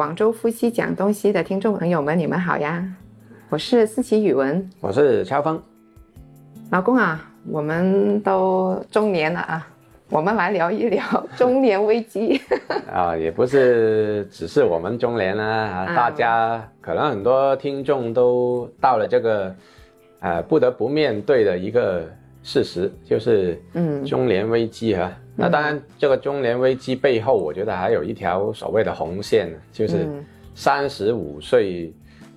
广州夫妻讲东西的听众朋友们，你们好呀！我是思琪语文，我是超峰。老公啊，我们都中年了啊，我们来聊一聊中年危机。啊，也不是只是我们中年啊，大家可能很多听众都到了这个呃不得不面对的一个事实，就是嗯中年危机哈。那当然，这个中年危机背后，我觉得还有一条所谓的红线，就是三十五岁，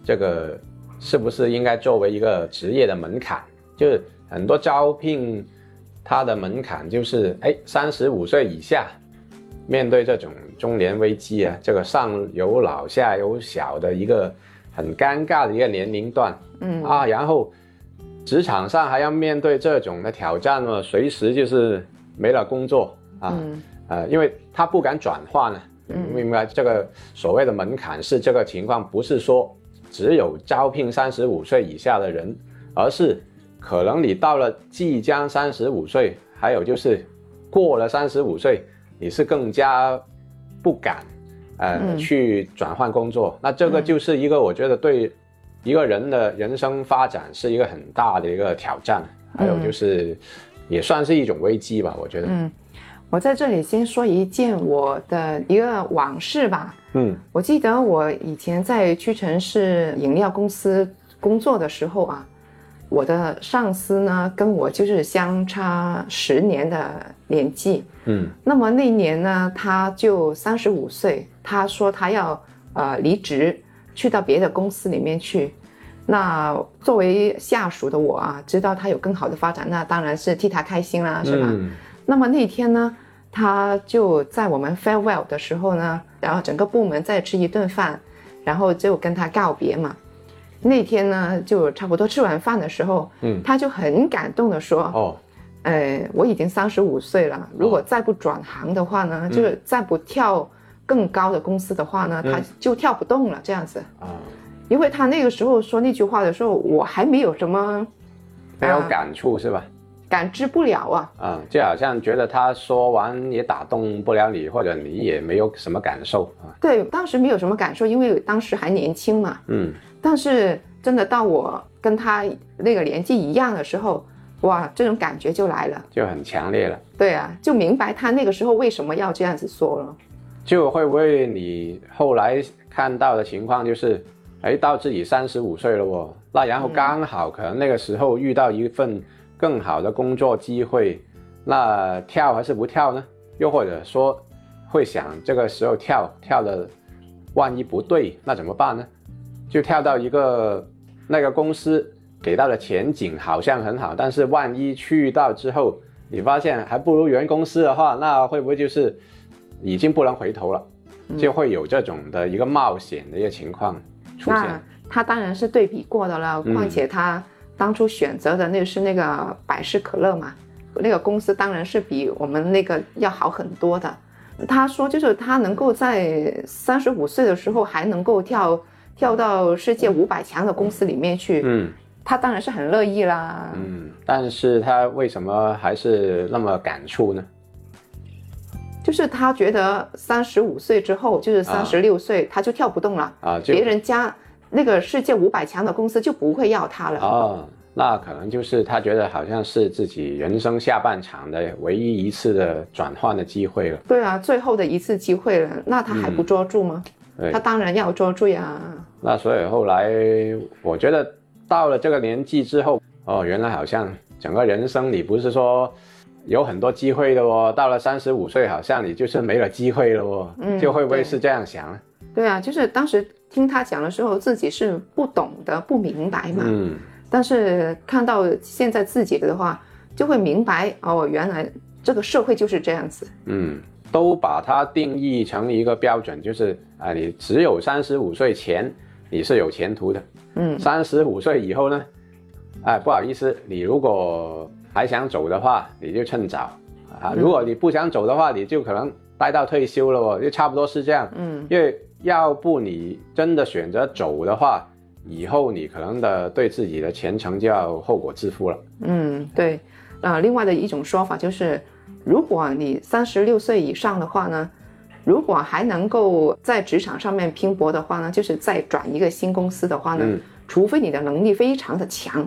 这个是不是应该作为一个职业的门槛？就是很多招聘，它的门槛就是，哎，三十五岁以下，面对这种中年危机啊，这个上有老下有小的一个很尴尬的一个年龄段，嗯啊，然后职场上还要面对这种的挑战呢，随时就是。没了工作啊，呃，因为他不敢转换呢，明白这个所谓的门槛是这个情况，不是说只有招聘三十五岁以下的人，而是可能你到了即将三十五岁，还有就是过了三十五岁，你是更加不敢呃去转换工作，那这个就是一个我觉得对一个人的人生发展是一个很大的一个挑战，还有就是。也算是一种危机吧，我觉得。嗯，我在这里先说一件我的一个往事吧。嗯，我记得我以前在屈臣氏饮料公司工作的时候啊，我的上司呢跟我就是相差十年的年纪。嗯，那么那年呢，他就三十五岁，他说他要呃离职，去到别的公司里面去。那作为下属的我啊，知道他有更好的发展，那当然是替他开心啦，是吧？那么那天呢，他就在我们 farewell 的时候呢，然后整个部门再吃一顿饭，然后就跟他告别嘛。那天呢，就差不多吃完饭的时候，嗯，他就很感动的说：“哦，呃，我已经三十五岁了，如果再不转行的话呢，就是再不跳更高的公司的话呢，他就跳不动了，这样子啊。”因为他那个时候说那句话的时候，我还没有什么没有感触是吧？感知不了啊。啊，就好像觉得他说完也打动不了你，或者你也没有什么感受啊。对，当时没有什么感受，因为当时还年轻嘛。嗯。但是真的到我跟他那个年纪一样的时候，哇，这种感觉就来了，就很强烈了。对啊，就明白他那个时候为什么要这样子说了。就会不会你后来看到的情况就是？哎，到自己三十五岁了哦，那然后刚好可能那个时候遇到一份更好的工作机会，那跳还是不跳呢？又或者说会想这个时候跳跳的，万一不对，那怎么办呢？就跳到一个那个公司给到的前景好像很好，但是万一去到之后，你发现还不如原公司的话，那会不会就是已经不能回头了？就会有这种的一个冒险的一个情况。那他当然是对比过的了，况且他当初选择的那是那个百事可乐嘛，那个公司当然是比我们那个要好很多的。他说，就是他能够在三十五岁的时候还能够跳跳到世界五百强的公司里面去，嗯，他当然是很乐意啦。嗯，但是他为什么还是那么感触呢？就是他觉得三十五岁之后，就是三十六岁，他就跳不动了啊！别人家那个世界五百强的公司就不会要他了啊！那可能就是他觉得好像是自己人生下半场的唯一一次的转换的机会了。对啊，最后的一次机会了，那他还不抓住吗？他当然要抓住呀！那所以后来，我觉得到了这个年纪之后，哦，原来好像整个人生你不是说。有很多机会的哦，到了三十五岁，好像你就是没了机会了哦，就会不会是这样想呢？对啊，就是当时听他讲的时候，自己是不懂的、不明白嘛。嗯。但是看到现在自己的话，就会明白哦，原来这个社会就是这样子。嗯，都把它定义成一个标准，就是啊，你只有三十五岁前你是有前途的，嗯，三十五岁以后呢，哎，不好意思，你如果还想走的话，你就趁早啊，如果你不想走的话，你就可能待到退休了哦，就差不多是这样，嗯，因为要不你真的选择走的话。以后你可能的对自己的前程就要后果自负了。嗯，对。啊，另外的一种说法就是，如果你三十六岁以上的话呢，如果还能够在职场上面拼搏的话呢，就是再转一个新公司的话呢，除非你的能力非常的强。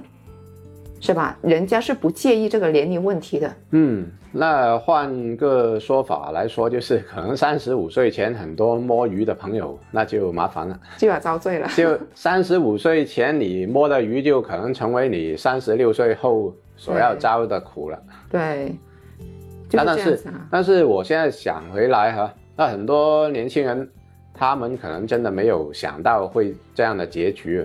是吧？人家是不介意这个年龄问题的。嗯，那换个说法来说，就是可能三十五岁前很多摸鱼的朋友，那就麻烦了，就要遭罪了。就三十五岁前你摸的鱼，就可能成为你三十六岁后所要遭的苦了。对，但是但是我现在想回来哈，那很多年轻人，他们可能真的没有想到会这样的结局，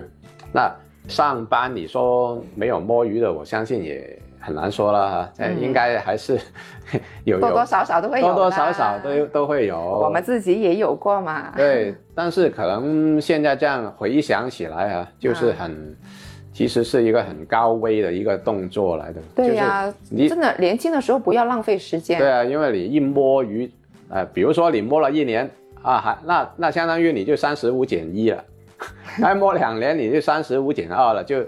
那。上班你说没有摸鱼的，我相信也很难说了哈。嗯，应该还是 有多多少少都会有，多多少少都都会有。我们自己也有过嘛。对，但是可能现在这样回想起来啊，就是很，其实是一个很高危的一个动作来的。对呀，你真的年轻的时候不要浪费时间。对啊，因为你一摸鱼，呃，比如说你摸了一年啊，还那那相当于你就三十五减一了。再摸两年，你就三十五减二了，就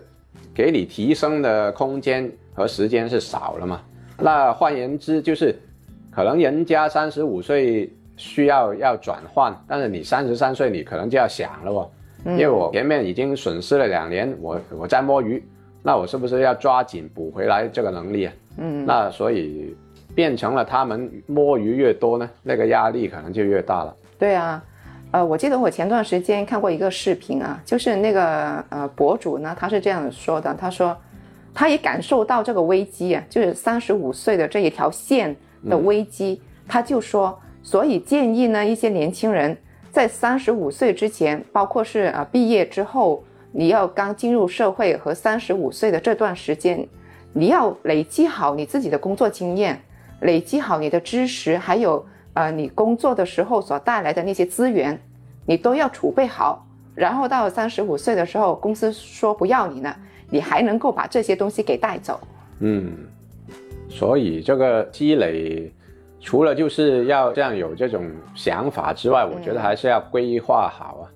给你提升的空间和时间是少了嘛？那换言之，就是可能人家三十五岁需要要转换，但是你三十三岁，你可能就要想了哦，因为我前面已经损失了两年，我我在摸鱼，那我是不是要抓紧补回来这个能力啊？嗯，那所以变成了他们摸鱼越多呢，那个压力可能就越大了。对啊。呃，我记得我前段时间看过一个视频啊，就是那个呃博主呢，他是这样说的，他说他也感受到这个危机啊，就是三十五岁的这一条线的危机，他就说，所以建议呢一些年轻人在三十五岁之前，包括是啊毕业之后，你要刚进入社会和三十五岁的这段时间，你要累积好你自己的工作经验，累积好你的知识，还有。呃，你工作的时候所带来的那些资源，你都要储备好，然后到三十五岁的时候，公司说不要你了，你还能够把这些东西给带走。嗯，所以这个积累，除了就是要这样有这种想法之外，我觉得还是要规划好啊。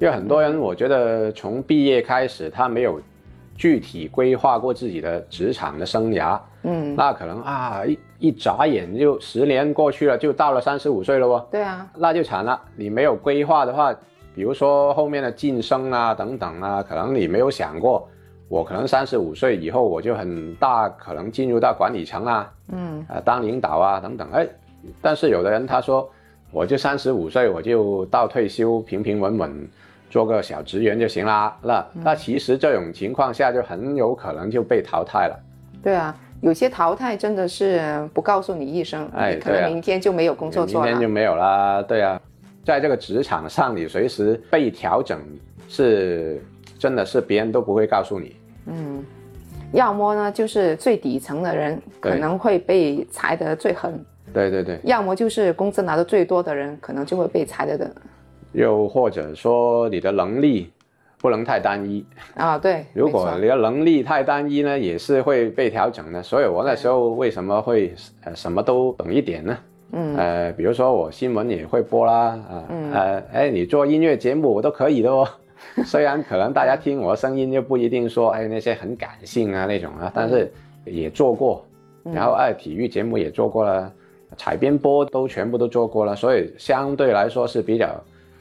因为很多人，我觉得从毕业开始，他没有具体规划过自己的职场的生涯。嗯，那可能啊一。一眨眼就十年过去了，就到了三十五岁了哦。对啊，那就惨了。你没有规划的话，比如说后面的晋升啊等等啊，可能你没有想过，我可能三十五岁以后我就很大可能进入到管理层啊，嗯，啊，当领导啊等等。哎，但是有的人他说，我就三十五岁我就到退休平平稳稳做个小职员就行啦。那那其实这种情况下就很有可能就被淘汰了。对啊。有些淘汰真的是不告诉你一声，哎，可能明天就没有工作做了。明天就没有啦，对啊，在这个职场上，你随时被调整，是真的是别人都不会告诉你。嗯，要么呢，就是最底层的人可能会被裁得最狠。对对对。要么就是工资拿的最多的人，可能就会被裁的的。又或者说你的能力。不能太单一啊！对，如果你的能力太单一呢，也是会被调整的。所以我那时候为什么会呃什么都懂一点呢？嗯，呃，比如说我新闻也会播啦，啊，呃，哎，你做音乐节目我都可以的哦。虽然可能大家听我的声音就不一定说哎那些很感性啊那种啊，但是也做过。然后哎，体育节目也做过了，采编播都全部都做过了，所以相对来说是比较。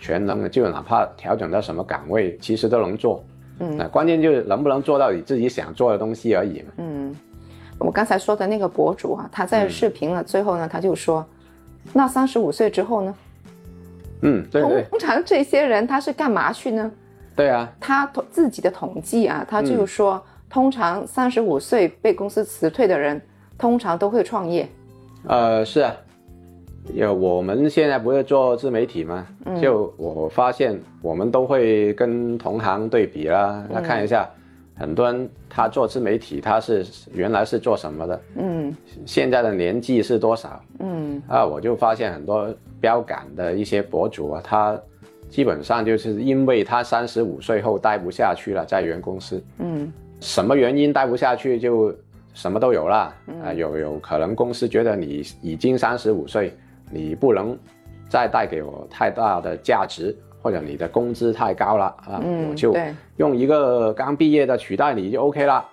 全能的，就哪怕调整到什么岗位，其实都能做。嗯，那关键就是能不能做到你自己想做的东西而已嘛。嗯，我刚才说的那个博主啊，他在视频了最后呢，他就说，那三十五岁之后呢？嗯，对对。通常这些人他是干嘛去呢？对啊，他统自己的统计啊，他就说，通常三十五岁被公司辞退的人，通常都会创业。呃，是啊。有，我们现在不是做自媒体吗？就我发现，我们都会跟同行对比啦，那看一下，很多人他做自媒体，他是原来是做什么的？嗯，现在的年纪是多少？嗯，啊，我就发现很多标杆的一些博主啊，他基本上就是因为他三十五岁后待不下去了，在原公司。嗯，什么原因待不下去就什么都有了。啊，有有可能公司觉得你已经三十五岁，你不能再带给我太大的价值。或者你的工资太高了啊，我就用一个刚毕业的取代你就 OK 了。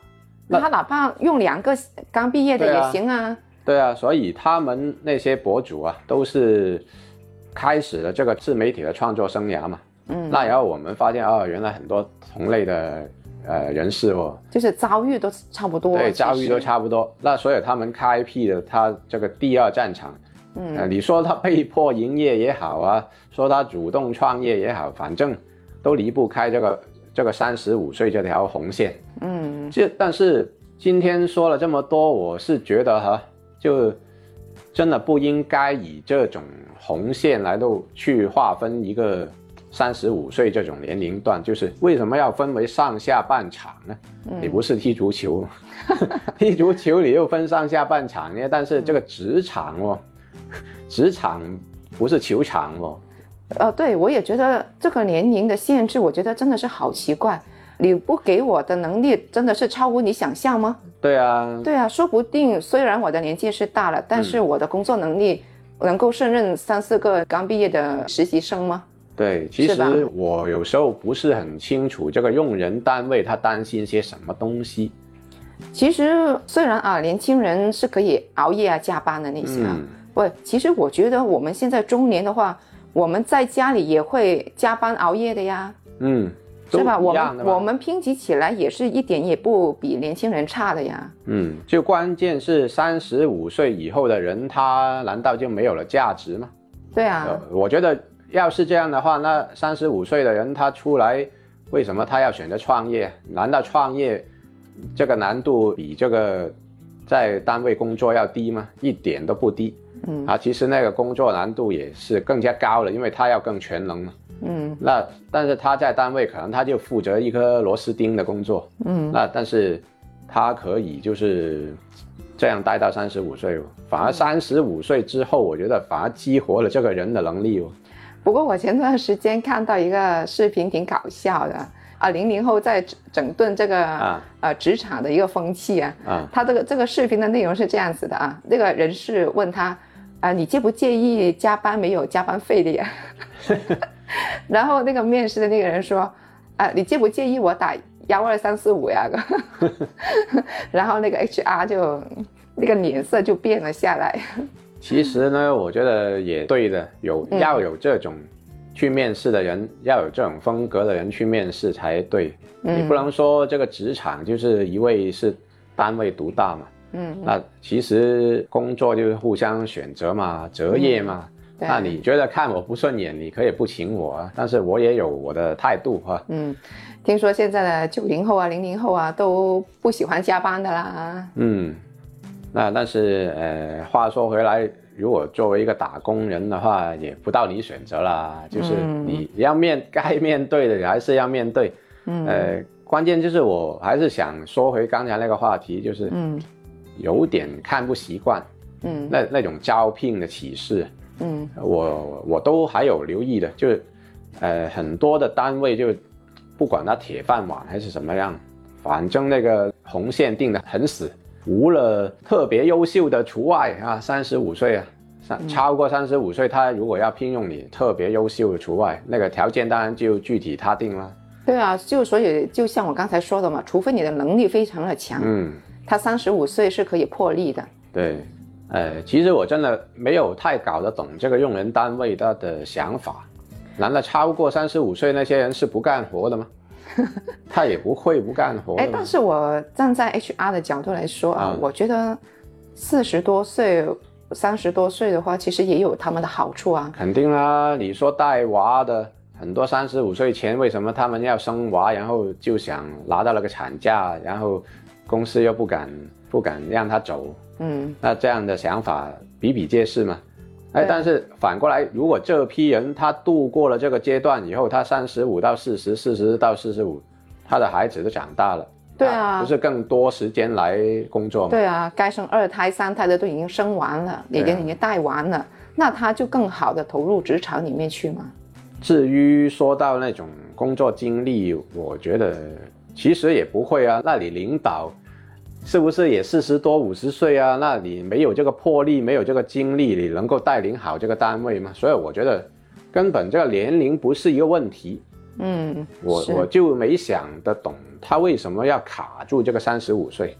那他哪怕用两个刚毕业的也行啊。对啊，所以他们那些博主啊，都是开始了这个自媒体的创作生涯嘛。嗯。那然后我们发现啊，原来很多同类的呃人士哦，就是遭遇都差不多。对，遭遇都差不多。那所以他们开辟的他这个第二战场。嗯，你说他被迫营业也好啊，说他主动创业也好，反正都离不开这个这个三十五岁这条红线。嗯，这但是今天说了这么多，我是觉得哈，就真的不应该以这种红线来都去划分一个三十五岁这种年龄段，就是为什么要分为上下半场呢？你不是踢足球，踢足球你又分上下半场呢？但是这个职场哦。职场不是球场哦，呃，对我也觉得这个年龄的限制，我觉得真的是好奇怪。你不给我的能力真的是超乎你想象吗？对啊，对啊，说不定虽然我的年纪是大了，但是我的工作能力能够胜任三四个刚毕业的实习生吗？对，其实我有时候不是很清楚这个用人单位他担心些什么东西。其实虽然啊，年轻人是可以熬夜啊、加班的那些。不，其实我觉得我们现在中年的话，我们在家里也会加班熬夜的呀。嗯，是吧？我们我们拼集起来也是一点也不比年轻人差的呀。嗯，就关键是三十五岁以后的人，他难道就没有了价值吗？对啊，我觉得要是这样的话，那三十五岁的人他出来，为什么他要选择创业？难道创业这个难度比这个在单位工作要低吗？一点都不低。嗯啊，其实那个工作难度也是更加高了，因为他要更全能嘛。嗯，那但是他在单位可能他就负责一颗螺丝钉的工作。嗯，那但是他可以就是这样待到三十五岁，反而三十五岁之后，我觉得反而激活了这个人的能力哦。不过我前段时间看到一个视频，挺搞笑的啊，零零后在整顿这个啊呃职场的一个风气啊。啊，他这个这个视频的内容是这样子的啊，那个人事问他。啊，你介不介意加班没有加班费的呀？然后那个面试的那个人说，啊，你介不介意我打幺二三四五呀？然后那个 HR 就那个脸色就变了下来。其实呢，我觉得也对的，有要有这种去面试的人，要有这种风格的人去面试才对。你不能说这个职场就是一味是单位独大嘛。嗯，那其实工作就是互相选择嘛，择业嘛。那你觉得看我不顺眼，你可以不请我啊，但是我也有我的态度哈。嗯，听说现在的九零后啊、零零后啊都不喜欢加班的啦。嗯，那但是呃，话说回来，如果作为一个打工人的话，也不到你选择啦，就是你要面该面对的，你还是要面对。嗯，呃，关键就是我还是想说回刚才那个话题，就是嗯。有点看不习惯，嗯，那那种招聘的启示，嗯，我我都还有留意的，就是，呃，很多的单位就，不管他铁饭碗还是什么样，反正那个红线定的很死，无了特别优秀的除外啊，三十五岁啊，三超过三十五岁，他如果要聘用你，特别优秀的除外，那个条件当然就具体他定了。对啊，就所以就像我刚才说的嘛，除非你的能力非常的强，嗯。他三十五岁是可以破例的。对，呃，其实我真的没有太搞得懂这个用人单位他的想法。难道超过三十五岁那些人是不干活的吗？他也不会不干活。哎，但是我站在 HR 的角度来说啊，我觉得四十多岁、三十多岁的话，其实也有他们的好处啊。肯定啦，你说带娃的很多，三十五岁前为什么他们要生娃，然后就想拿到那个产假，然后。公司又不敢不敢让他走，嗯，那这样的想法比比皆是嘛。哎，但是反过来，如果这批人他度过了这个阶段以后，他三十五到四十，四十到四十五，他的孩子都长大了，对啊，不是更多时间来工作吗？对啊，该生二胎、三胎的都已经生完了，已经已经带完了，那他就更好的投入职场里面去嘛。至于说到那种工作经历，我觉得其实也不会啊。那你领导是不是也四十多五十岁啊？那你没有这个魄力，没有这个精力，你能够带领好这个单位吗？所以我觉得根本这个年龄不是一个问题。嗯，我我就没想得懂他为什么要卡住这个三十五岁。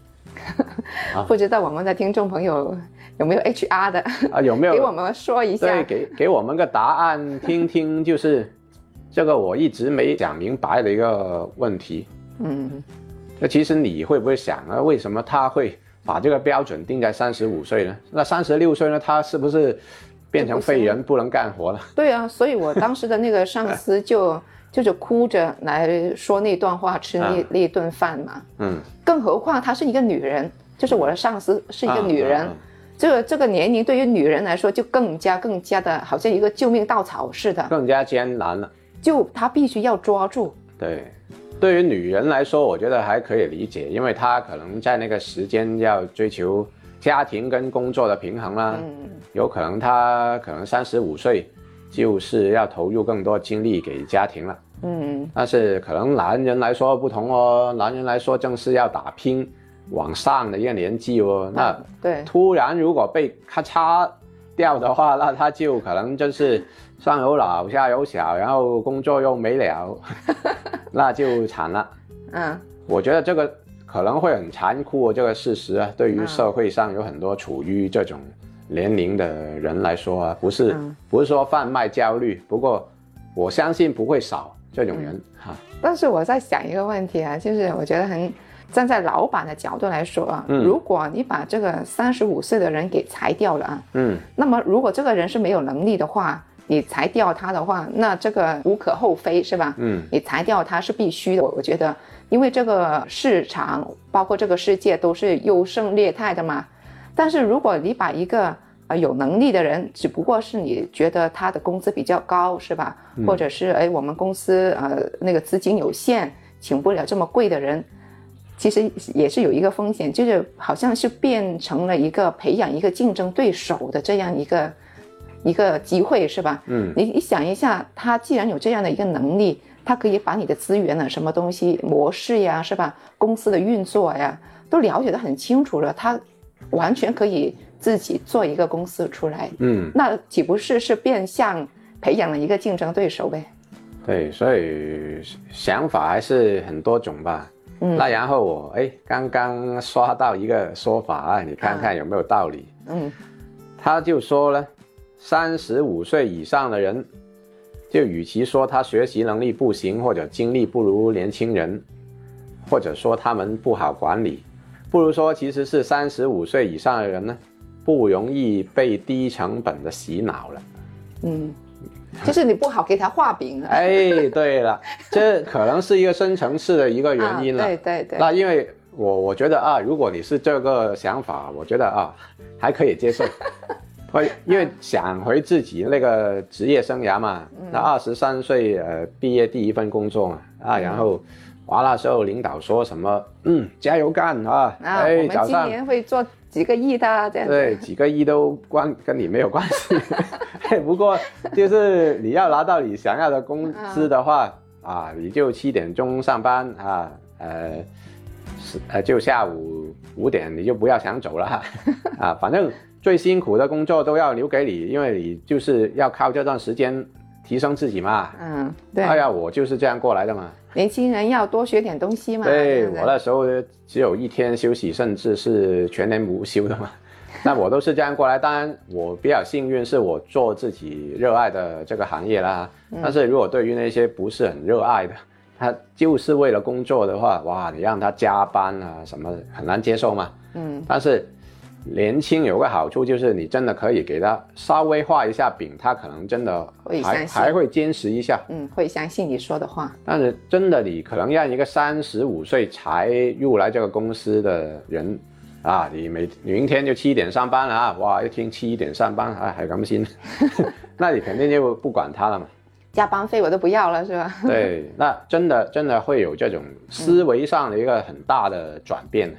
不知道我们的听众朋友有没有 HR 的啊？有没有给我们说一下？对，给给我们个答案听听，就是这个我一直没讲明白的一个问题。嗯，那其实你会不会想啊？为什么他会把这个标准定在三十五岁呢？那三十六岁呢？他是不是变成废人，不能干活了？对啊，所以我当时的那个上司 就就是哭着来说那段话，吃那那顿饭嘛。嗯，更何况她是一个女人，就是我的上司是一个女人。这个这个年龄对于女人来说就更加更加的好像一个救命稻草似的，更加艰难了。就她必须要抓住。对，对于女人来说，我觉得还可以理解，因为她可能在那个时间要追求家庭跟工作的平衡啦。嗯，有可能她可能三十五岁就是要投入更多精力给家庭了。嗯，但是可能男人来说不同哦，男人来说正是要打拼。往上的一个年纪哦，那对，突然如果被咔嚓掉的话，那他就可能就是上有老下有小，然后工作又没了，那就惨了。嗯，我觉得这个可能会很残酷，这个事实啊，对于社会上有很多处于这种年龄的人来说啊，不是不是说贩卖焦虑，不过我相信不会少这种人哈。但是我在想一个问题啊，就是我觉得很。站在老板的角度来说啊，如果你把这个三十五岁的人给裁掉了啊，嗯，那么如果这个人是没有能力的话，你裁掉他的话，那这个无可厚非是吧？嗯，你裁掉他是必须的。我我觉得，因为这个市场包括这个世界都是优胜劣汰的嘛。但是如果你把一个呃有能力的人，只不过是你觉得他的工资比较高是吧？或者是哎我们公司呃那个资金有限，请不了这么贵的人。其实也是有一个风险，就是好像是变成了一个培养一个竞争对手的这样一个一个机会，是吧？嗯，你你想一下，他既然有这样的一个能力，他可以把你的资源呢、什么东西、模式呀，是吧？公司的运作呀，都了解的很清楚了，他完全可以自己做一个公司出来。嗯，那岂不是是变相培养了一个竞争对手呗？对，所以想法还是很多种吧。嗯那然后我哎，刚刚刷到一个说法啊，你看看有没有道理？嗯，他就说了，三十五岁以上的人，就与其说他学习能力不行或者精力不如年轻人，或者说他们不好管理，不如说其实是三十五岁以上的人呢，不容易被低成本的洗脑了。嗯。就是你不好给他画饼。哎，对了，这可能是一个深层次的一个原因了。对对对。那因为我我觉得啊，如果你是这个想法，我觉得啊还可以接受。会因为想回自己那个职业生涯嘛，那二十三岁呃毕业第一份工作嘛啊，然后哇那时候领导说什么嗯加油干啊，哎早上今年会做。几个亿的这样对，几个亿都关跟你没有关系。不过就是你要拿到你想要的工资的话啊，你就七点钟上班啊，呃，是呃就下午五点你就不要想走了啊，反正最辛苦的工作都要留给你，因为你就是要靠这段时间提升自己嘛。嗯，对。哎呀，我就是这样过来的嘛。年轻人要多学点东西嘛。对我那时候只有一天休息，甚至是全年无休的嘛。那我都是这样过来。当然，我比较幸运，是我做自己热爱的这个行业啦。但是如果对于那些不是很热爱的，他就是为了工作的话，哇，你让他加班啊什么，很难接受嘛。嗯。但是。年轻有个好处就是你真的可以给他稍微画一下饼，他可能真的还还会坚持一下，嗯，会相信你说的话。但是真的你可能让一个三十五岁才入来这个公司的人，啊，你每明天就七点上班了啊，哇，一听七点上班啊，还甘心，那你肯定就不管他了嘛。加班费我都不要了，是吧？对，那真的真的会有这种思维上的一个很大的转变，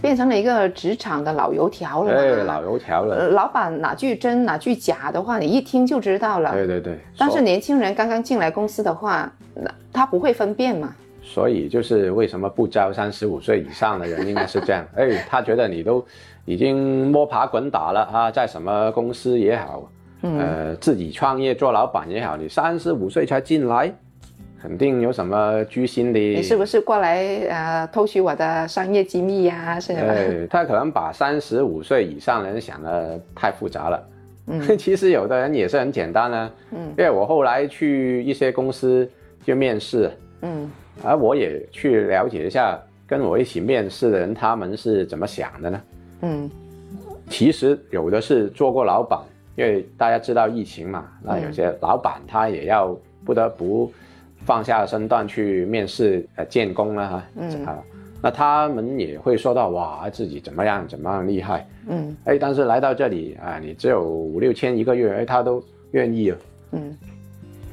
变成了一个职场的老油条了。对，老油条了。老板哪句真哪句假的话，你一听就知道了。对对对。但是年轻人刚刚进来公司的话，那他不会分辨嘛。所以就是为什么不招三十五岁以上的人，应该是这样。哎，他觉得你都已经摸爬滚打了啊，在什么公司也好。呃，自己创业做老板也好，你三十五岁才进来，肯定有什么居心的。你是不是过来呃偷取我的商业机密呀？是吧？对，他可能把三十五岁以上的人想的太复杂了。嗯，其实有的人也是很简单呢。嗯，因为我后来去一些公司就面试，嗯，而我也去了解一下跟我一起面试的人他们是怎么想的呢？嗯，其实有的是做过老板。因为大家知道疫情嘛，那有些老板他也要不得不放下身段去面试呃建工了哈，嗯。啊，那他们也会说到哇自己怎么样怎么样厉害，嗯，哎，但是来到这里啊，你只有五六千一个月，哎，他都愿意了，嗯，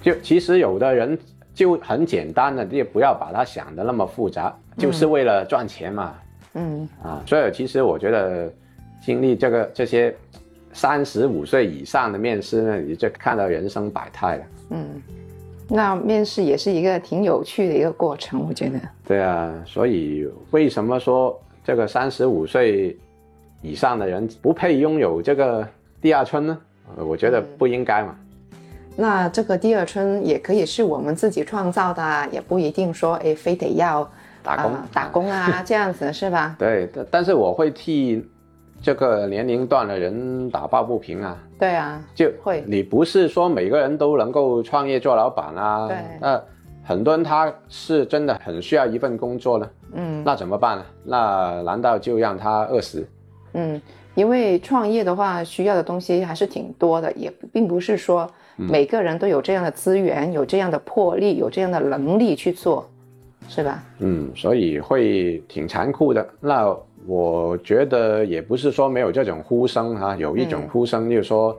就其实有的人就很简单的，也不要把他想的那么复杂，就是为了赚钱嘛，嗯。啊，所以其实我觉得经历这个这些。三十五岁以上的面试呢，你就看到人生百态了。嗯，那面试也是一个挺有趣的一个过程，我觉得。对啊，所以为什么说这个三十五岁以上的人不配拥有这个第二春呢？我觉得不应该嘛。那这个第二春也可以是我们自己创造的，也不一定说哎非得要打工打工啊这样子是吧？对，但是我会替。这个年龄段的人打抱不平啊！对啊，就会你不是说每个人都能够创业做老板啊？对，那很多人他是真的很需要一份工作呢。嗯，那怎么办呢？那难道就让他饿死？嗯，因为创业的话需要的东西还是挺多的，也并不是说每个人都有这样的资源、有这样的魄力、有这样的能力去做，是吧？嗯，所以会挺残酷的。那。我觉得也不是说没有这种呼声哈，有一种呼声就是说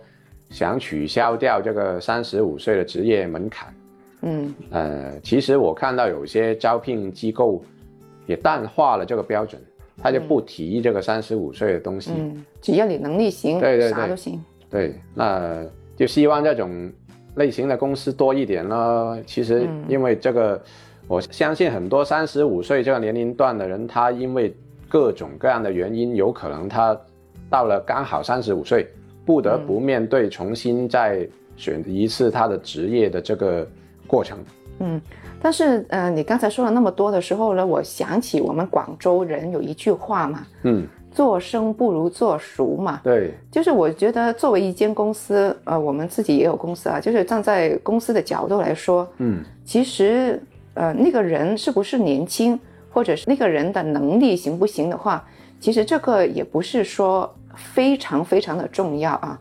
想取消掉这个三十五岁的职业门槛。嗯，呃，其实我看到有些招聘机构也淡化了这个标准，他就不提这个三十五岁的东西。嗯，只要你能力行，对对对，啥都行。对，那就希望这种类型的公司多一点咯。其实因为这个，我相信很多三十五岁这个年龄段的人，他因为各种各样的原因，有可能他到了刚好三十五岁，不得不面对重新再选一次他的职业的这个过程。嗯，但是呃，你刚才说了那么多的时候呢，我想起我们广州人有一句话嘛，嗯，做生不如做熟嘛。对，就是我觉得作为一间公司，呃，我们自己也有公司啊，就是站在公司的角度来说，嗯，其实呃，那个人是不是年轻？或者是那个人的能力行不行的话，其实这个也不是说非常非常的重要啊。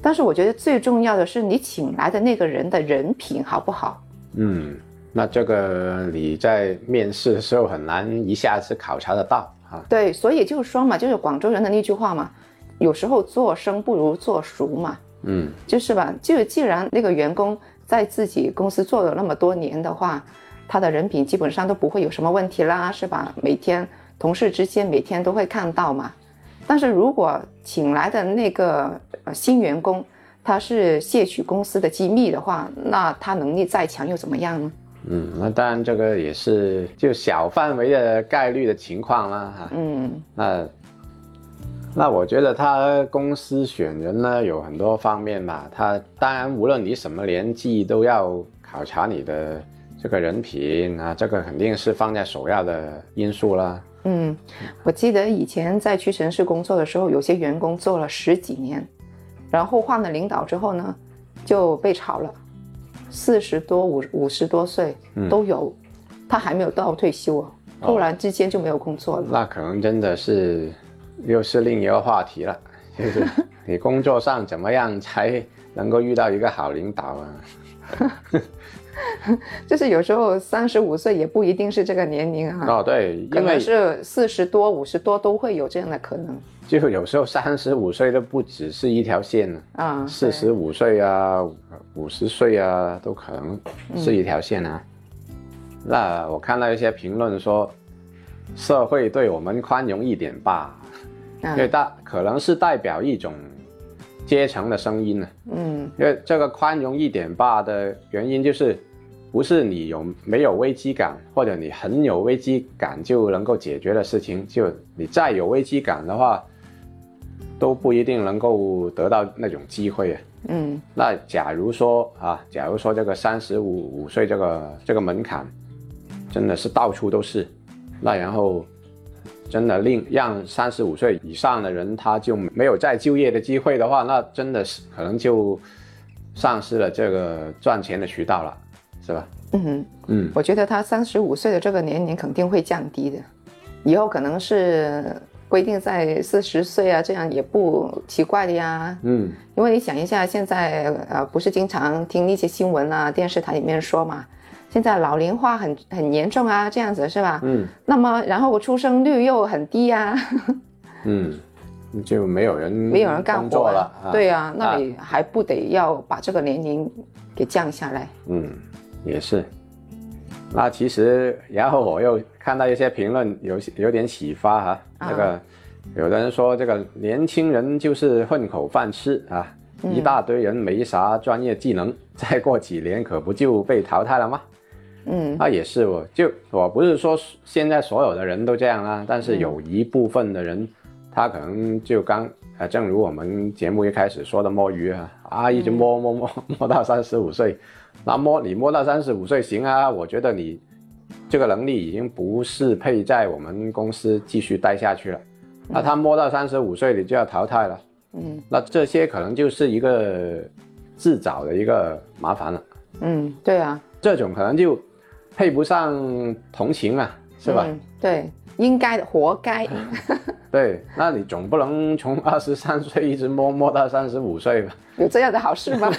但是我觉得最重要的是你请来的那个人的人品好不好？嗯，那这个你在面试的时候很难一下子考察得到啊。对，所以就是说嘛，就是广州人的那句话嘛，有时候做生不如做熟嘛。嗯，就是吧，就既然那个员工在自己公司做了那么多年的话。他的人品基本上都不会有什么问题啦，是吧？每天同事之间每天都会看到嘛。但是如果请来的那个呃新员工，他是窃取公司的机密的话，那他能力再强又怎么样呢？嗯，那当然这个也是就小范围的概率的情况啦，哈。嗯，那那我觉得他公司选人呢有很多方面吧，他当然无论你什么年纪都要考察你的。这个人品啊，这个肯定是放在首要的因素啦。嗯，我记得以前在屈臣氏工作的时候，有些员工做了十几年，然后换了领导之后呢，就被炒了，四十多五五十多岁都有，他还没有到退休啊，突然之间就没有工作了。那可能真的是又是另一个话题了，就是你工作上怎么样才能够遇到一个好领导啊？就是有时候三十五岁也不一定是这个年龄啊。哦，对，可能是四十多、五十多都会有这样的可能。就有时候三十五岁都不只是一条线了啊，四十五岁啊，五十岁啊，都可能是一条线啊。那我看到一些评论说，社会对我们宽容一点吧，因为大可能是代表一种阶层的声音呢。嗯，因为这个宽容一点吧的原因就是，不是你有没有危机感，或者你很有危机感就能够解决的事情，就你再有危机感的话，都不一定能够得到那种机会啊。嗯，那假如说啊，假如说这个三十五五岁这个这个门槛。真的是到处都是，那然后，真的令让三十五岁以上的人他就没有再就业的机会的话，那真的是可能就丧失了这个赚钱的渠道了，是吧？嗯嗯，我觉得他三十五岁的这个年龄肯定会降低的，以后可能是规定在四十岁啊，这样也不奇怪的呀。嗯，因为你想一下，现在呃不是经常听一些新闻啊，电视台里面说嘛。现在老龄化很很严重啊，这样子是吧？嗯。那么，然后出生率又很低呀。嗯，就没有人没有人干活了。对啊，那你还不得要把这个年龄给降下来？嗯，也是。那其实，然后我又看到一些评论，有有点启发哈。这个有的人说，这个年轻人就是混口饭吃啊，一大堆人没啥专业技能，再过几年可不就被淘汰了吗？嗯，那也是，我就我不是说现在所有的人都这样啊，但是有一部分的人，他可能就刚啊，正如我们节目一开始说的摸鱼啊，啊，一直摸摸摸摸到三十五岁，那摸你摸到三十五岁行啊，我觉得你这个能力已经不适配在我们公司继续待下去了，那他摸到三十五岁你就要淘汰了，嗯，那这些可能就是一个自找的一个麻烦了，嗯，对啊，这种可能就。配不上同情啊，是吧？对，应该的，活该。对，那你总不能从二十三岁一直摸摸到三十五岁吧？有这样的好事吗？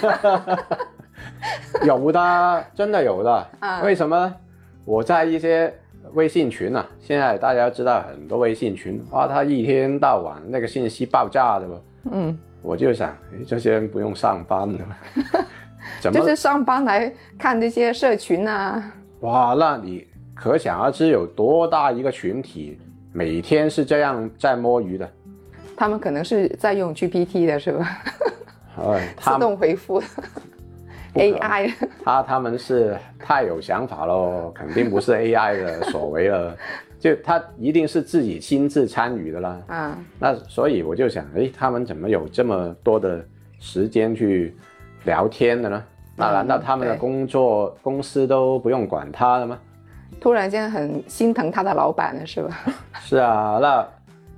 有的，真的有的。啊，为什么？我在一些微信群啊，现在大家知道很多微信群啊，他一天到晚那个信息爆炸的嘛。嗯，我就想，这些人不用上班的吗？就是上班来看这些社群啊。哇，那你可想而知有多大一个群体，每天是这样在摸鱼的。他们可能是在用 GPT 的是吧？哎，自动回复 AI。他他们是太有想法喽，肯定不是 AI 的所为了，就他一定是自己亲自参与的啦。啊，那所以我就想，哎，他们怎么有这么多的时间去聊天的呢？那难道他们的工作公司都不用管他了吗？突然间很心疼他的老板了，是吧？是啊，那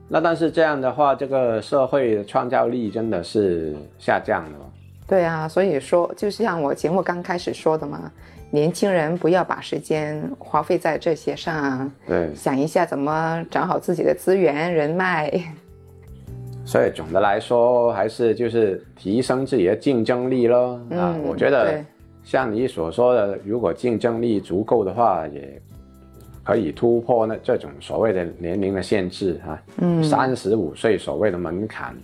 那但是这样的话，这个社会的创造力真的是下降了。对啊，所以说就像我节目刚开始说的嘛，年轻人不要把时间花费在这些上，对，想一下怎么找好自己的资源人脉。所以总的来说，还是就是提升自己的竞争力咯。啊，我觉得像你所说的，如果竞争力足够的话，也可以突破那这种所谓的年龄的限制啊。嗯，三十五岁所谓的门槛，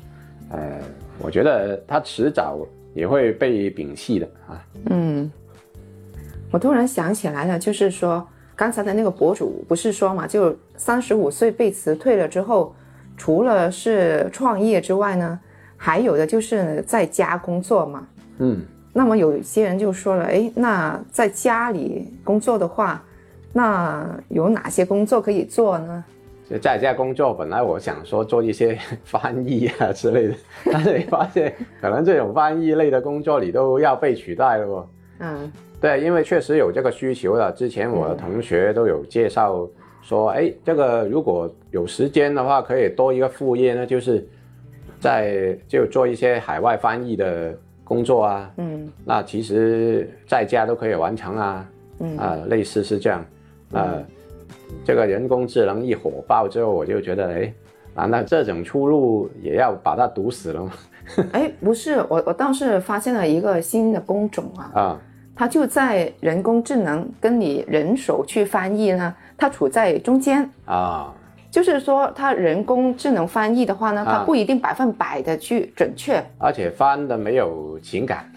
呃，我觉得他迟早也会被摒弃的啊。嗯，我突然想起来了，就是说刚才的那个博主不是说嘛，就三十五岁被辞退了之后。除了是创业之外呢，还有的就是在家工作嘛。嗯，那么有些人就说了，哎，那在家里工作的话，那有哪些工作可以做呢？就在家工作，本来我想说做一些翻译啊之类的，但是你发现可能这种翻译类的工作你都要被取代了哦。嗯，对，因为确实有这个需求了。之前我的同学都有介绍。说哎，这个如果有时间的话，可以多一个副业呢，就是在就做一些海外翻译的工作啊。嗯，那其实在家都可以完成啊。嗯啊，类似是这样。呃，这个人工智能一火爆之后，我就觉得哎，难道这种出路也要把它堵死了吗？哎，不是，我我倒是发现了一个新的工种啊。啊，它就在人工智能跟你人手去翻译呢。它处在中间啊，就是说，它人工智能翻译的话呢，它不一定百分百的去准确，而且翻的没有情感。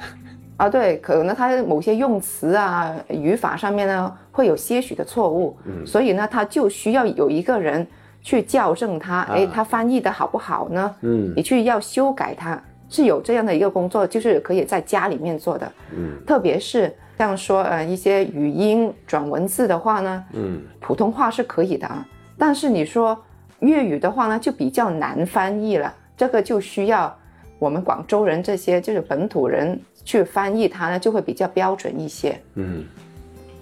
啊，对，可能它某些用词啊、语法上面呢会有些许的错误，嗯，所以呢，它就需要有一个人去校正它，哎，它翻译的好不好呢？嗯，你去要修改它，是有这样的一个工作，就是可以在家里面做的，嗯，特别是像说呃一些语音转文字的话呢，嗯，普通话是可以的啊，但是你说粤语的话呢，就比较难翻译了，这个就需要我们广州人这些就是本土人。去翻译它呢，就会比较标准一些，嗯，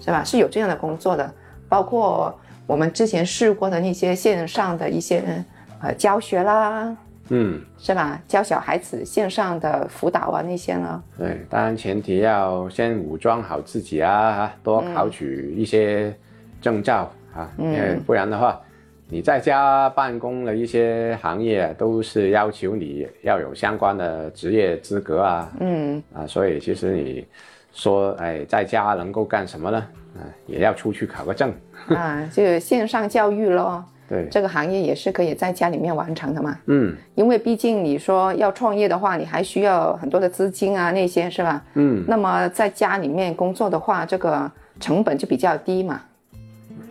是吧？是有这样的工作的，包括我们之前试过的那些线上的一些呃教学啦，嗯，是吧？教小孩子线上的辅导啊那些呢？对，当然前提要先武装好自己啊，多考取一些证照啊，嗯，不然的话。你在家办公的一些行业都是要求你要有相关的职业资格啊，嗯啊，所以其实你说哎，在家能够干什么呢？啊，也要出去考个证啊，就线上教育咯。对，这个行业也是可以在家里面完成的嘛。嗯，因为毕竟你说要创业的话，你还需要很多的资金啊，那些是吧？嗯，那么在家里面工作的话，这个成本就比较低嘛。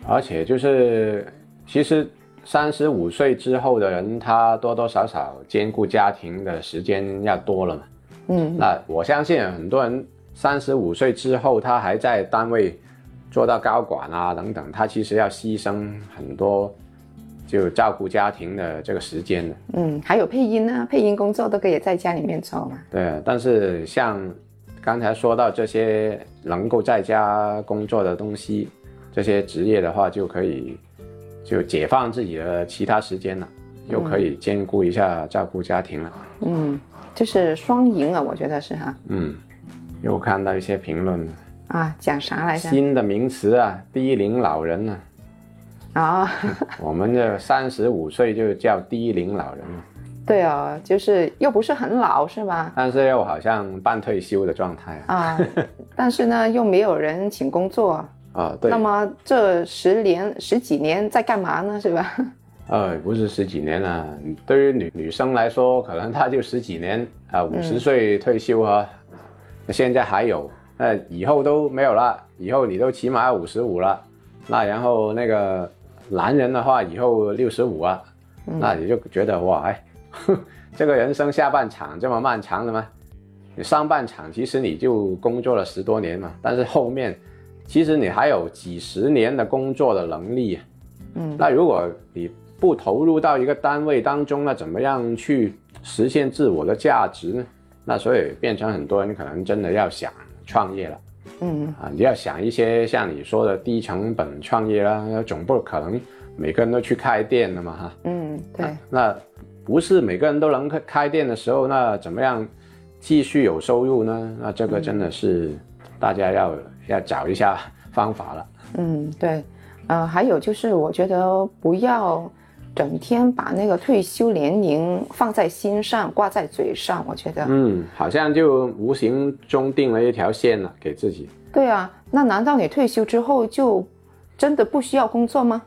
而且就是。其实三十五岁之后的人，他多多少少兼顾家庭的时间要多了嘛。嗯，那我相信很多人三十五岁之后，他还在单位做到高管啊等等，他其实要牺牲很多就照顾家庭的这个时间的。嗯，还有配音呢，配音工作都可以在家里面做嘛。对，但是像刚才说到这些能够在家工作的东西，这些职业的话，就可以。就解放自己的其他时间了，又可以兼顾一下照顾家庭了。嗯，就是双赢啊，我觉得是哈。嗯，又看到一些评论啊，讲啥来着？新的名词啊，低龄老人呢。啊，我们这三十五岁就叫低龄老人了。对啊，就是又不是很老，是吧？但是又好像半退休的状态啊。但是呢，又没有人请工作。啊，对。那么这十年十几年在干嘛呢？是吧？呃，不是十几年了。对于女女生来说，可能她就十几年啊，五十岁退休哈。那现在还有，那以后都没有了。以后你都起码要五十五了。那然后那个男人的话，以后六十五啊，那你就觉得哇，哎，这个人生下半场这么漫长的吗？你上半场其实你就工作了十多年嘛，但是后面。其实你还有几十年的工作的能力，嗯，那如果你不投入到一个单位当中，那怎么样去实现自我的价值呢？那所以变成很多人可能真的要想创业了，嗯啊，你要想一些像你说的低成本创业啦，总不可能每个人都去开店的嘛，哈，嗯，对，那不是每个人都能开开店的时候，那怎么样继续有收入呢？那这个真的是大家要。要找一下方法了。嗯，对，呃，还有就是，我觉得不要整天把那个退休年龄放在心上，挂在嘴上。我觉得，嗯，好像就无形中定了一条线了，给自己。对啊，那难道你退休之后就真的不需要工作吗？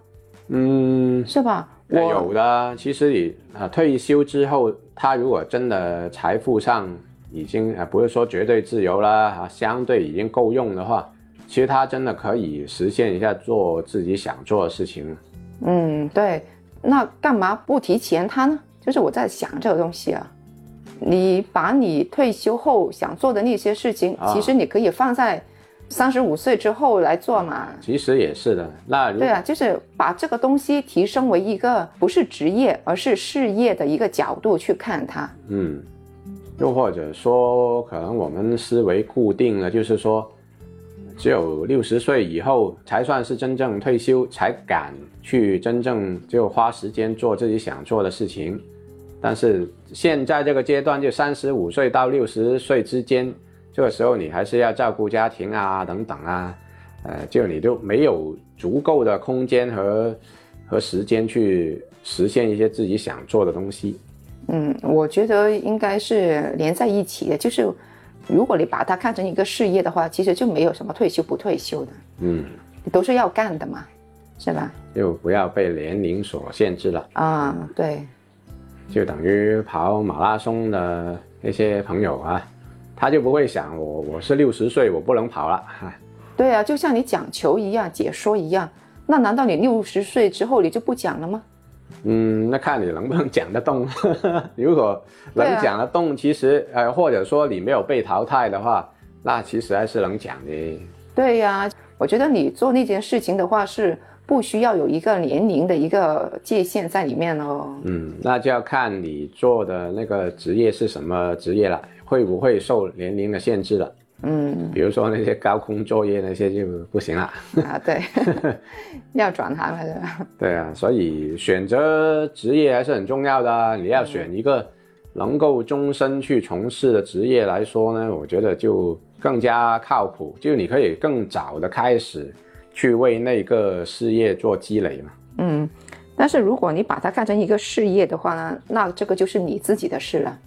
嗯，是吧？我有的，其实你啊，退休之后，他如果真的财富上。已经啊，不是说绝对自由啦啊，相对已经够用的话，其实他真的可以实现一下做自己想做的事情。嗯，对，那干嘛不提前他呢？就是我在想这个东西啊，你把你退休后想做的那些事情，其实你可以放在三十五岁之后来做嘛。其实也是的，那对啊，就是把这个东西提升为一个不是职业，而是事业的一个角度去看它。嗯。又或者说，可能我们思维固定了，就是说，只有六十岁以后才算是真正退休，才敢去真正就花时间做自己想做的事情。但是现在这个阶段，就三十五岁到六十岁之间，这个时候你还是要照顾家庭啊，等等啊，呃，就你都没有足够的空间和和时间去实现一些自己想做的东西。嗯，我觉得应该是连在一起的。就是如果你把它看成一个事业的话，其实就没有什么退休不退休的。嗯，都是要干的嘛，是吧？就不要被年龄所限制了。啊，对。就等于跑马拉松的那些朋友啊，他就不会想我我是六十岁我不能跑了哈。对啊，就像你讲球一样，解说一样，那难道你六十岁之后你就不讲了吗？嗯，那看你能不能讲得动。如果能讲得动，其实呃，或者说你没有被淘汰的话，那其实还是能讲的。对呀，我觉得你做那件事情的话是不需要有一个年龄的一个界限在里面哦。嗯，那就要看你做的那个职业是什么职业了，会不会受年龄的限制了。嗯，比如说那些高空作业那些就不行了啊。对，要转行了是吧？对啊，所以选择职业还是很重要的。你要选一个能够终身去从事的职业来说呢，我觉得就更加靠谱。就你可以更早的开始去为那个事业做积累嘛。嗯，但是如果你把它看成一个事业的话呢，那这个就是你自己的事了，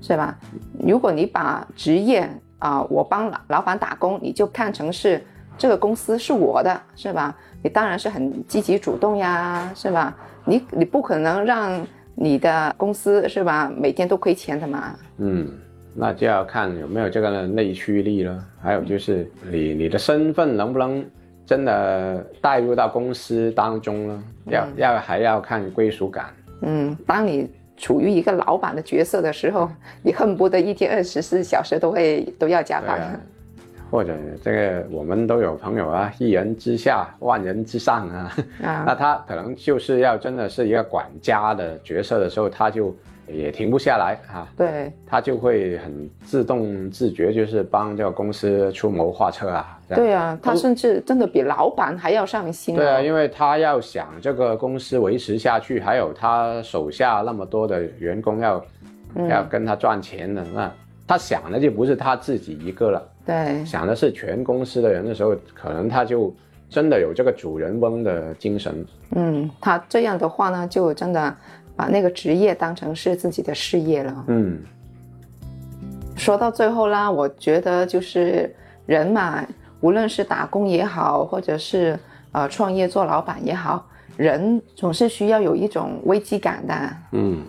是吧？如果你把职业啊，我帮老老板打工，你就看成是这个公司是我的，是吧？你当然是很积极主动呀，是吧？你你不可能让你的公司是吧，每天都亏钱的嘛。嗯，那就要看有没有这个内驱力了，还有就是你你的身份能不能真的带入到公司当中呢？要要还要看归属感。嗯，当你。处于一个老板的角色的时候，你恨不得一天二十四小时都会都要加班。或者这个我们都有朋友啊，一人之下，万人之上啊。啊，那他可能就是要真的是一个管家的角色的时候，他就。也停不下来啊！对，他就会很自动自觉，就是帮这个公司出谋划策啊。对啊，他甚至真的比老板还要上心。对啊，因为他要想这个公司维持下去，还有他手下那么多的员工要要跟他赚钱的，那他想的就不是他自己一个了。对，想的是全公司的人的时候，可能他就真的有这个主人翁的精神。嗯，他这样的话呢，就真的。把那个职业当成是自己的事业了。嗯，说到最后啦，我觉得就是人嘛，无论是打工也好，或者是呃创业做老板也好，人总是需要有一种危机感的。嗯，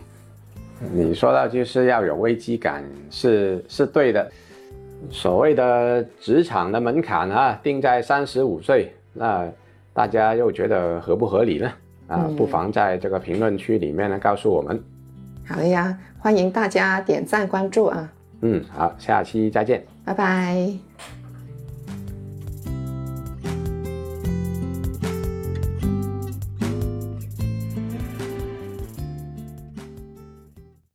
你说到就是要有危机感，是是对的。所谓的职场的门槛啊，定在三十五岁，那大家又觉得合不合理呢？啊，不妨在这个评论区里面呢告诉我们。好的呀，欢迎大家点赞关注啊。嗯，好，下期再见，拜拜。